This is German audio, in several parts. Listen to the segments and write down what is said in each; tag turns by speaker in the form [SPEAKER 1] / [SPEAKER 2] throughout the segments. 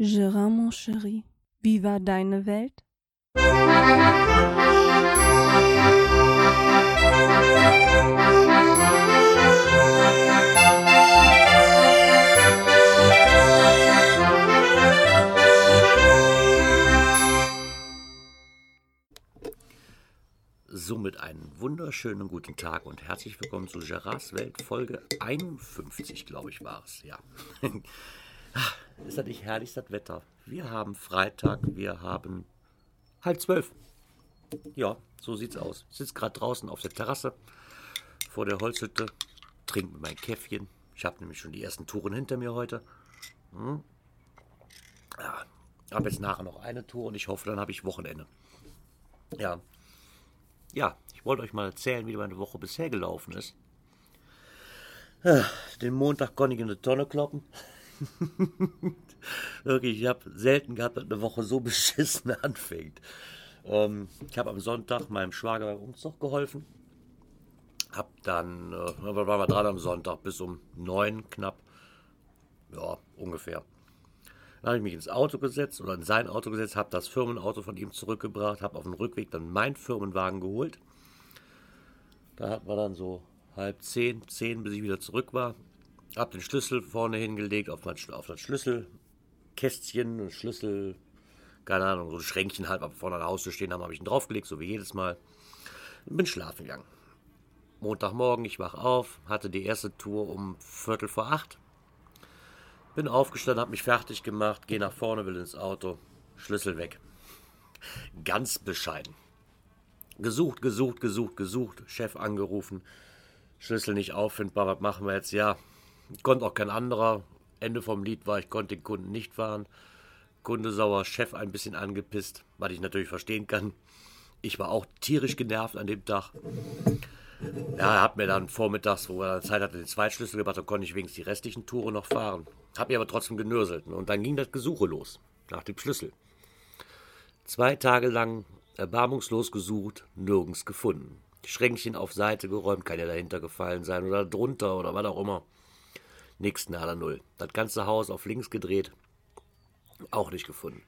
[SPEAKER 1] Gérard, mon chéri, wie war deine Welt?
[SPEAKER 2] Somit einen wunderschönen guten Tag und herzlich willkommen zu Gerards Welt, Folge 51, glaube ich, war es. Ja. Ah, ist das nicht herrlich, das Wetter? Wir haben Freitag, wir haben halb zwölf. Ja, so sieht's aus. Ich sitze gerade draußen auf der Terrasse vor der Holzhütte, trinke mein Käffchen. Ich habe nämlich schon die ersten Touren hinter mir heute. Hm. Ja, habe jetzt nachher noch eine Tour und ich hoffe, dann habe ich Wochenende. Ja, ja, ich wollte euch mal erzählen, wie meine Woche bisher gelaufen ist. Ah, den Montag konnte ich in eine Tonne kloppen. Wirklich, ich habe selten gehabt, dass eine Woche so beschissen anfängt. Ähm, ich habe am Sonntag meinem Schwager beim Umzug geholfen. Hab dann, äh, waren wir dran am Sonntag, bis um neun knapp. Ja, ungefähr. Dann habe ich mich ins Auto gesetzt oder in sein Auto gesetzt, habe das Firmenauto von ihm zurückgebracht, habe auf dem Rückweg dann meinen Firmenwagen geholt. Da hatten wir dann so halb zehn, zehn, bis ich wieder zurück war. Habe den Schlüssel vorne hingelegt auf, mein, auf das Schlüsselkästchen, ein Schlüssel, keine Ahnung, so ein Schränkchen halb vorne an der Haustür stehen haben, habe ich ihn draufgelegt, so wie jedes Mal. Bin schlafen gegangen. Montagmorgen, ich wach auf, hatte die erste Tour um Viertel vor acht bin aufgestanden, habe mich fertig gemacht, gehe nach vorne, will ins Auto, Schlüssel weg. Ganz bescheiden. Gesucht, gesucht, gesucht, gesucht, Chef angerufen, Schlüssel nicht auffindbar, was machen wir jetzt? Ja, konnte auch kein anderer. Ende vom Lied war, ich konnte den Kunden nicht fahren. Kunde sauer, Chef ein bisschen angepisst, was ich natürlich verstehen kann. Ich war auch tierisch genervt an dem Tag. Ja, er hat mir dann vormittags, wo er Zeit hatte, den Zweitschlüssel gebracht, dann konnte ich wenigstens die restlichen Touren noch fahren. Hab mir aber trotzdem genörselt. Und dann ging das Gesuche los, nach dem Schlüssel. Zwei Tage lang erbarmungslos gesucht, nirgends gefunden. Schränkchen auf Seite geräumt, kann ja dahinter gefallen sein oder drunter oder was auch immer. Nix, nada, null. Das ganze Haus auf links gedreht, auch nicht gefunden.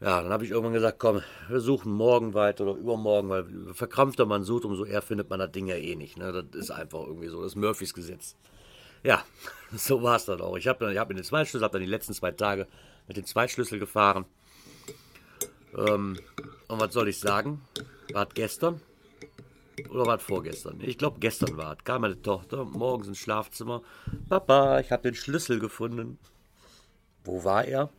[SPEAKER 2] Ja, dann habe ich irgendwann gesagt, komm, wir suchen morgen weiter oder übermorgen, weil verkrampfter man sucht, umso eher findet man das Ding ja eh nicht. Ne? Das ist einfach irgendwie so, das ist Murphys Gesetz. Ja, so war es dann auch. Ich habe hab in den Zweitschlüssel, habe dann die letzten zwei Tage mit dem Zweitschlüssel gefahren. Ähm, und was soll ich sagen? War es gestern? Oder war es vorgestern? Ich glaube, gestern war es. Kam meine Tochter morgens ins Schlafzimmer. Papa, ich habe den Schlüssel gefunden. Wo war er?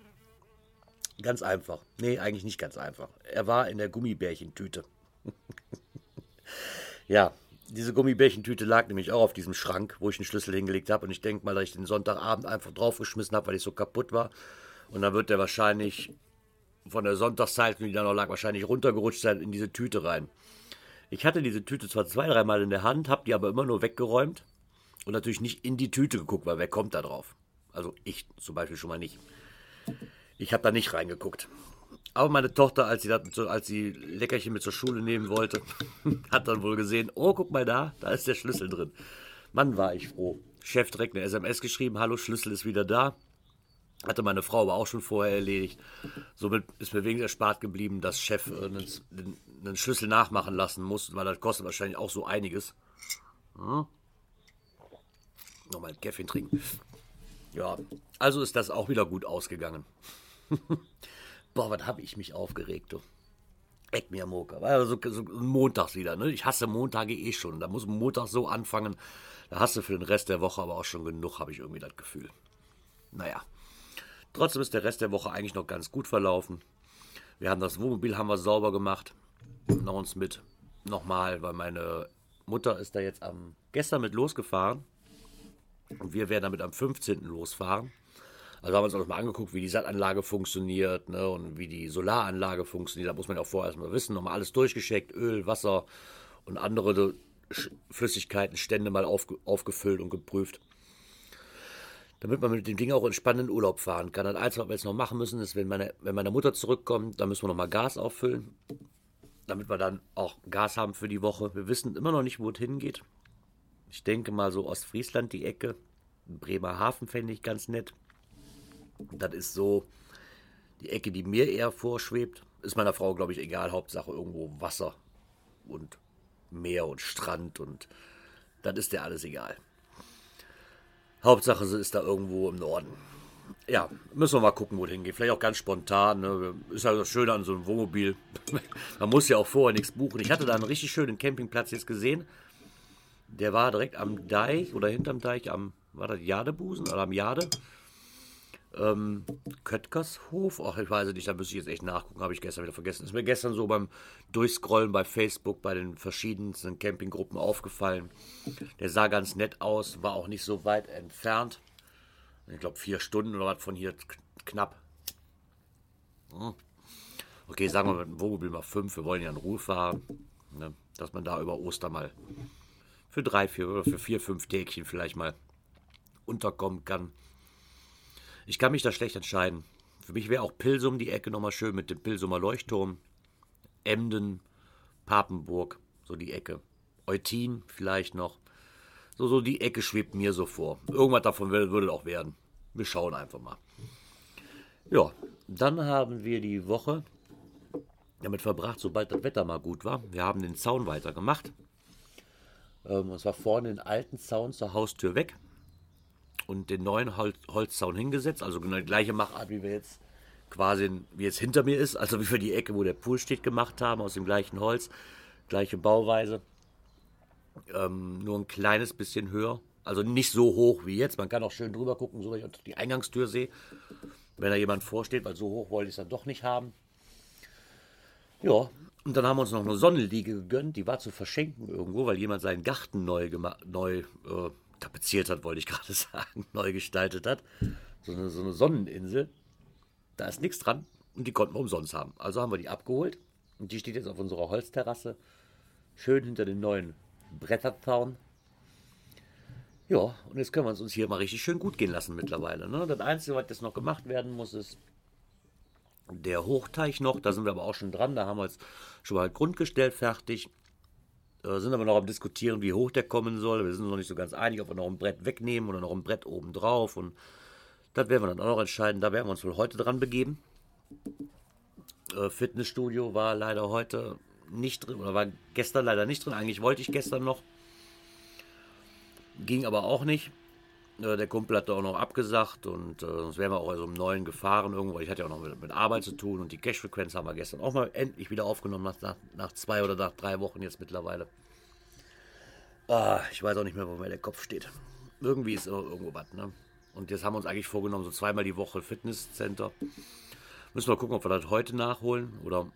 [SPEAKER 2] Ganz einfach. Nee, eigentlich nicht ganz einfach. Er war in der Gummibärchentüte. ja, diese Gummibärchentüte lag nämlich auch auf diesem Schrank, wo ich den Schlüssel hingelegt habe. Und ich denke mal, dass ich den Sonntagabend einfach draufgeschmissen habe, weil ich so kaputt war. Und dann wird der wahrscheinlich von der Sonntagszeitung, die da noch lag, wahrscheinlich runtergerutscht sein in diese Tüte rein. Ich hatte diese Tüte zwar zwei, dreimal in der Hand, habe die aber immer nur weggeräumt und natürlich nicht in die Tüte geguckt, weil wer kommt da drauf? Also ich zum Beispiel schon mal nicht. Ich habe da nicht reingeguckt. Aber meine Tochter, als sie, das, als sie Leckerchen mit zur Schule nehmen wollte, hat dann wohl gesehen, oh, guck mal da, da ist der Schlüssel drin. Mann, war ich froh. Chef direkt eine SMS geschrieben, hallo, Schlüssel ist wieder da. Hatte meine Frau aber auch schon vorher erledigt. Somit ist mir wegen erspart geblieben, dass Chef äh, einen, einen, Schlüssel nachmachen lassen muss, weil das kostet wahrscheinlich auch so einiges. Hm? Nochmal ein Käffchen trinken. Ja, also ist das auch wieder gut ausgegangen. Boah, was habe ich mich aufgeregt, du. Eck mir Moka. Also so, so montags wieder, ne? Ich hasse Montage eh schon. Da muss Montag so anfangen. Da hast du für den Rest der Woche aber auch schon genug, habe ich irgendwie das Gefühl. Naja. Trotzdem ist der Rest der Woche eigentlich noch ganz gut verlaufen. Wir haben das Wohnmobil haben wir sauber gemacht. Noch mit nochmal, weil meine Mutter ist da jetzt am gestern mit losgefahren. Und wir werden damit am 15. losfahren. Also haben wir uns auch mal angeguckt, wie die Sattanlage funktioniert ne, und wie die Solaranlage funktioniert. Da muss man ja auch vorher erstmal wissen. Nochmal alles durchgeschickt, Öl, Wasser und andere Flüssigkeiten, Stände mal aufge aufgefüllt und geprüft. Damit man mit dem Ding auch entspannt in Urlaub fahren kann. Das Einzige, was wir jetzt noch machen müssen, ist, wenn meine, wenn meine Mutter zurückkommt, dann müssen wir nochmal Gas auffüllen. Damit wir dann auch Gas haben für die Woche. Wir wissen immer noch nicht, wo es hingeht. Ich denke mal so Ostfriesland die Ecke. Bremerhaven fände ich ganz nett. Das ist so, Die Ecke, die mir eher vorschwebt, ist meiner Frau, glaube ich, egal. Hauptsache irgendwo Wasser und Meer und Strand und dann ist dir alles egal. Hauptsache, sie ist da irgendwo im Norden. Ja, müssen wir mal gucken, wo hingeht. Vielleicht auch ganz spontan. Ne? Ist halt das Schöne an so einem Wohnmobil. Man muss ja auch vorher nichts buchen. Ich hatte da einen richtig schönen Campingplatz jetzt gesehen. Der war direkt am Deich oder hinterm Deich am, war das Jadebusen oder am Jade? Ähm, Köttgershof, ach, ich weiß nicht, da müsste ich jetzt echt nachgucken, habe ich gestern wieder vergessen. Ist mir gestern so beim Durchscrollen bei Facebook bei den verschiedensten Campinggruppen aufgefallen. Der sah ganz nett aus, war auch nicht so weit entfernt. Ich glaube, vier Stunden oder was von hier knapp. Hm. Okay, sagen wir mit dem Wohnmobil mal fünf, wir wollen ja in Ruhe fahren. Ne? Dass man da über Ostern mal für drei, vier oder für vier, fünf Tägchen vielleicht mal unterkommen kann. Ich kann mich da schlecht entscheiden. Für mich wäre auch Pilsum die Ecke nochmal schön mit dem Pilsumer Leuchtturm. Emden, Papenburg, so die Ecke. Eutin vielleicht noch. So, so die Ecke schwebt mir so vor. Irgendwas davon würde, auch werden. Wir schauen einfach mal. Ja, dann haben wir die Woche damit verbracht, sobald das Wetter mal gut war. Wir haben den Zaun weitergemacht. Ähm, und zwar vorne den alten Zaun zur Haustür weg und den neuen Hol Holzzaun hingesetzt. Also genau die gleiche Machart, wie wir jetzt quasi, wie jetzt hinter mir ist. Also wie wir die Ecke, wo der Pool steht, gemacht haben, aus dem gleichen Holz. Gleiche Bauweise. Ähm, nur ein kleines bisschen höher. Also nicht so hoch wie jetzt. Man kann auch schön drüber gucken, so dass ich die Eingangstür sehe. Wenn da jemand vorsteht, weil so hoch wollte ich es dann doch nicht haben. Ja, und dann haben wir uns noch eine Sonnenliege gegönnt. Die war zu verschenken irgendwo, weil jemand seinen Garten neu, neu äh, tapeziert hat, wollte ich gerade sagen, neu gestaltet hat. So eine, so eine Sonneninsel. Da ist nichts dran und die konnten wir umsonst haben. Also haben wir die abgeholt und die steht jetzt auf unserer Holzterrasse. Schön hinter den neuen Bretterzaun. Ja, und jetzt können wir es uns hier mal richtig schön gut gehen lassen mittlerweile. Ne? Das Einzige, was jetzt noch gemacht werden muss, ist der Hochteich noch. Da sind wir aber auch schon dran. Da haben wir jetzt schon mal Grundgestell fertig. Äh, sind aber noch am diskutieren, wie hoch der kommen soll. Wir sind noch nicht so ganz einig, ob wir noch ein Brett wegnehmen oder noch ein Brett oben drauf. Und das werden wir dann auch noch entscheiden. Da werden wir uns wohl heute dran begeben. Äh, Fitnessstudio war leider heute nicht drin, oder war gestern leider nicht drin. Eigentlich wollte ich gestern noch. Ging aber auch nicht. Äh, der Kumpel hat da auch noch abgesagt und äh, sonst wären wir auch also um neun gefahren irgendwo. Ich hatte ja auch noch mit, mit Arbeit zu tun und die Cash-Frequenz haben wir gestern auch mal endlich wieder aufgenommen, nach, nach, nach zwei oder nach drei Wochen jetzt mittlerweile. Ah, ich weiß auch nicht mehr, wo mir der Kopf steht. Irgendwie ist irgendwo was, ne? Und jetzt haben wir uns eigentlich vorgenommen, so zweimal die Woche Fitnesscenter. Müssen wir gucken, ob wir das heute nachholen oder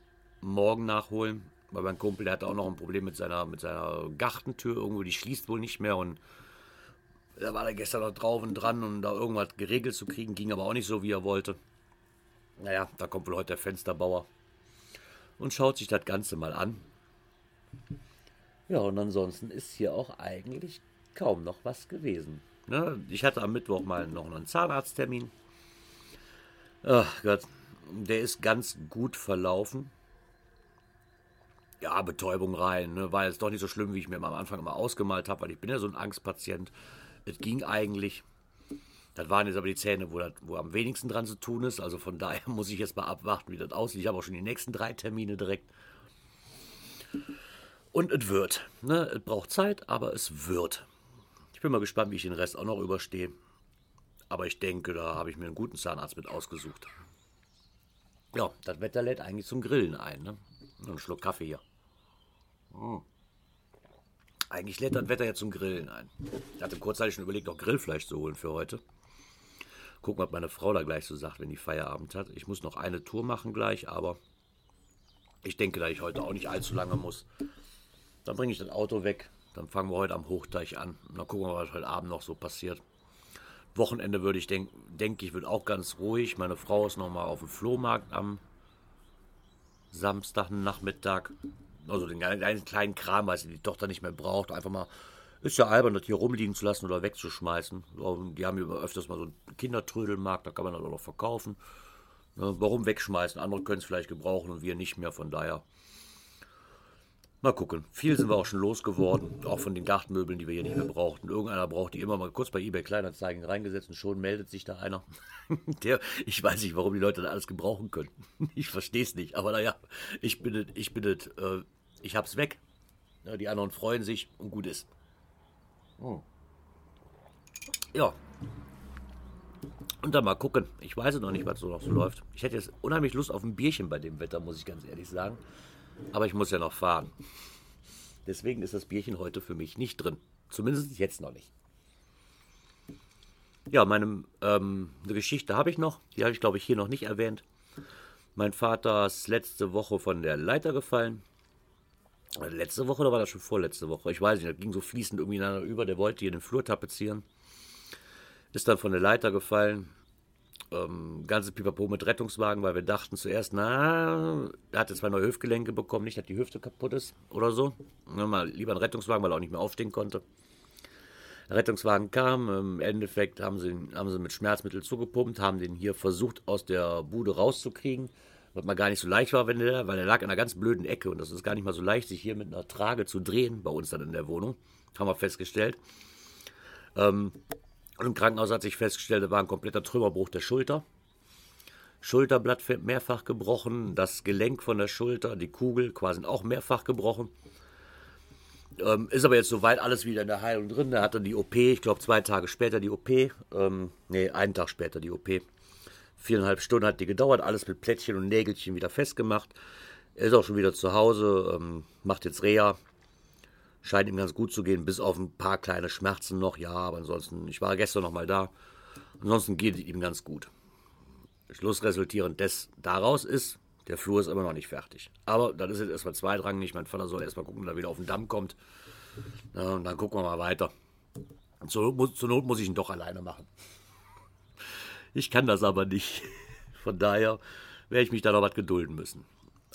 [SPEAKER 2] morgen nachholen. Weil mein Kumpel, der hatte auch noch ein Problem mit seiner, mit seiner Gartentür irgendwo, die schließt wohl nicht mehr und da war er gestern noch drauf und dran, um da irgendwas geregelt zu kriegen, ging aber auch nicht so, wie er wollte. Naja, da kommt wohl heute der Fensterbauer und schaut sich das Ganze mal an. Ja, und ansonsten ist hier auch eigentlich kaum noch was gewesen. Ne? Ich hatte am Mittwoch mal noch einen Zahnarzttermin. Ach Gott, der ist ganz gut verlaufen. Ja, Betäubung rein. Ne? War jetzt doch nicht so schlimm, wie ich mir am Anfang immer ausgemalt habe, weil ich bin ja so ein Angstpatient. Es ging eigentlich. Das waren jetzt aber die Zähne, wo, das, wo am wenigsten dran zu tun ist. Also von daher muss ich jetzt mal abwarten, wie das aussieht. Ich habe auch schon die nächsten drei Termine direkt. Und es wird. Ne? Es braucht Zeit, aber es wird. Ich bin mal gespannt, wie ich den Rest auch noch überstehe. Aber ich denke, da habe ich mir einen guten Zahnarzt mit ausgesucht. Ja, das Wetter lädt eigentlich zum Grillen ein. Ne? Einen Schluck Kaffee hier. Mmh. Eigentlich lädt das Wetter ja zum Grillen ein. Ich hatte kurzzeitig schon überlegt, noch Grillfleisch zu holen für heute. Gucken, was meine Frau da gleich so sagt, wenn die Feierabend hat. Ich muss noch eine Tour machen gleich, aber ich denke, da ich heute auch nicht allzu lange muss. Dann bringe ich das Auto weg. Dann fangen wir heute am Hochdeich an. Und dann gucken wir, was heute Abend noch so passiert. Wochenende würde ich denken, denke ich, wird auch ganz ruhig. Meine Frau ist noch mal auf dem Flohmarkt am Samstagnachmittag. Also den ganzen kleinen Kram, was die Tochter nicht mehr braucht, einfach mal. Ist ja albern, das hier rumliegen zu lassen oder wegzuschmeißen. Die haben hier öfters mal so einen Kindertrödelmarkt, da kann man das auch noch verkaufen. Warum wegschmeißen? Andere können es vielleicht gebrauchen und wir nicht mehr, von daher. Mal gucken. Viel sind wir auch schon losgeworden, auch von den Gartenmöbeln, die wir hier nicht mehr brauchten. Irgendeiner braucht die immer mal kurz bei eBay Kleinanzeigen reingesetzt und schon meldet sich da einer. Der, ich weiß nicht, warum die Leute da alles gebrauchen können. Ich verstehe es nicht. Aber naja, ich bin ich bin äh, ich hab's weg. Ja, die anderen freuen sich und gut ist. Hm. Ja. Und dann mal gucken. Ich weiß noch nicht, was so noch so läuft. Ich hätte jetzt unheimlich Lust auf ein Bierchen bei dem Wetter, muss ich ganz ehrlich sagen. Aber ich muss ja noch fahren. Deswegen ist das Bierchen heute für mich nicht drin. Zumindest jetzt noch nicht. Ja, meine ähm, eine Geschichte habe ich noch. Die habe ich, glaube ich, hier noch nicht erwähnt. Mein Vater ist letzte Woche von der Leiter gefallen. Letzte Woche oder war das schon vorletzte Woche? Ich weiß nicht, das ging so fließend irgendwie ineinander über. Der wollte hier den Flur tapezieren. Ist dann von der Leiter gefallen ähm, ganze Pipapo mit Rettungswagen, weil wir dachten zuerst, na, er hat jetzt zwei neue Hüftgelenke bekommen, nicht, dass die Hüfte kaputt ist oder so. Ne, mal lieber einen Rettungswagen, weil er auch nicht mehr aufstehen konnte. Der Rettungswagen kam, im Endeffekt haben sie, haben sie mit Schmerzmittel zugepumpt, haben den hier versucht aus der Bude rauszukriegen, was mal gar nicht so leicht war, wenn der, weil er lag in einer ganz blöden Ecke und das ist gar nicht mal so leicht, sich hier mit einer Trage zu drehen, bei uns dann in der Wohnung, haben wir festgestellt. Ähm, und im Krankenhaus hat sich festgestellt, da war ein kompletter Trümmerbruch der Schulter. Schulterblatt mehrfach gebrochen, das Gelenk von der Schulter, die Kugel quasi auch mehrfach gebrochen. Ähm, ist aber jetzt soweit alles wieder in der Heilung drin. Er hatte die OP, ich glaube zwei Tage später die OP. Ähm, nee, einen Tag später die OP. Viereinhalb Stunden hat die gedauert, alles mit Plättchen und Nägelchen wieder festgemacht. Er ist auch schon wieder zu Hause, ähm, macht jetzt Reha, Scheint ihm ganz gut zu gehen, bis auf ein paar kleine Schmerzen noch. Ja, aber ansonsten, ich war gestern noch mal da. Ansonsten geht es ihm ganz gut. Schlussresultierend des daraus ist, der Flur ist immer noch nicht fertig. Aber das ist jetzt erstmal zweitrangig. Mein Vater soll erstmal gucken, dass er wieder auf den Damm kommt. Ja, und dann gucken wir mal weiter. Zur, zur Not muss ich ihn doch alleine machen. Ich kann das aber nicht. Von daher werde ich mich da noch was gedulden müssen.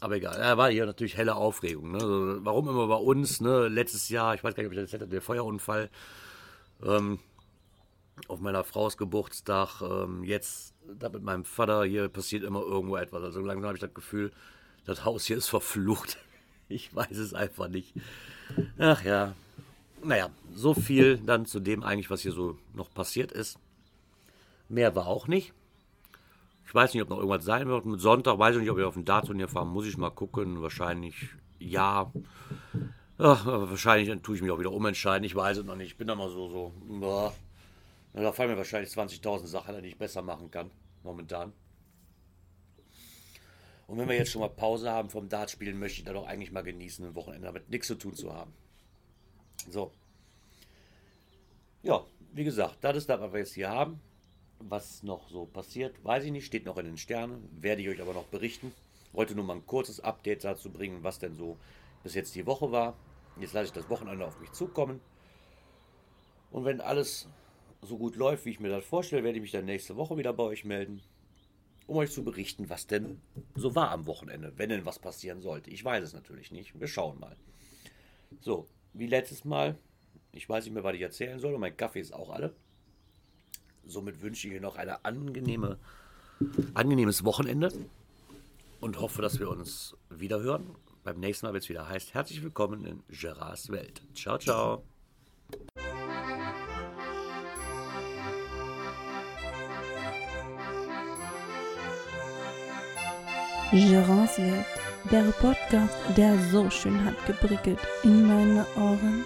[SPEAKER 2] Aber egal, er war hier natürlich helle Aufregung. Ne? Also, warum immer bei uns? Ne? Letztes Jahr, ich weiß gar nicht, ob ich das hätte, der Feuerunfall ähm, auf meiner Frau's Geburtstag. Ähm, jetzt, da mit meinem Vater, hier passiert immer irgendwo etwas. Also langsam habe ich das Gefühl, das Haus hier ist verflucht. Ich weiß es einfach nicht. Ach ja. Naja, so viel dann zu dem eigentlich, was hier so noch passiert ist. Mehr war auch nicht. Ich weiß nicht, ob noch irgendwas sein wird. Mit Sonntag weiß ich nicht, ob ich auf den Dartturnier fahren muss. Ich mal gucken. Wahrscheinlich ja. Ach, wahrscheinlich dann tue ich mich auch wieder umentscheiden. Ich weiß es noch nicht. Ich bin da mal so, so. Boah. Da fallen mir wahrscheinlich 20.000 Sachen, die ich besser machen kann. Momentan. Und wenn wir jetzt schon mal Pause haben vom Dartspielen, möchte ich da doch eigentlich mal genießen, ein Wochenende damit nichts zu tun zu haben. So. Ja, wie gesagt, das ist das, was wir jetzt hier haben. Was noch so passiert, weiß ich nicht, steht noch in den Sternen, werde ich euch aber noch berichten. Wollte nur mal ein kurzes Update dazu bringen, was denn so bis jetzt die Woche war. Jetzt lasse ich das Wochenende auf mich zukommen. Und wenn alles so gut läuft, wie ich mir das vorstelle, werde ich mich dann nächste Woche wieder bei euch melden, um euch zu berichten, was denn so war am Wochenende, wenn denn was passieren sollte. Ich weiß es natürlich nicht. Wir schauen mal. So, wie letztes Mal. Ich weiß nicht mehr, was ich erzählen soll und mein Kaffee ist auch alle. Somit wünsche ich Ihnen noch ein angenehme, angenehmes Wochenende und hoffe, dass wir uns wieder hören. Beim nächsten Mal, wenn es wieder heißt, herzlich willkommen in Gerards Welt. Ciao, ciao.
[SPEAKER 1] Gerards Welt, der Podcast, der so schön hat geprickelt in meine Ohren.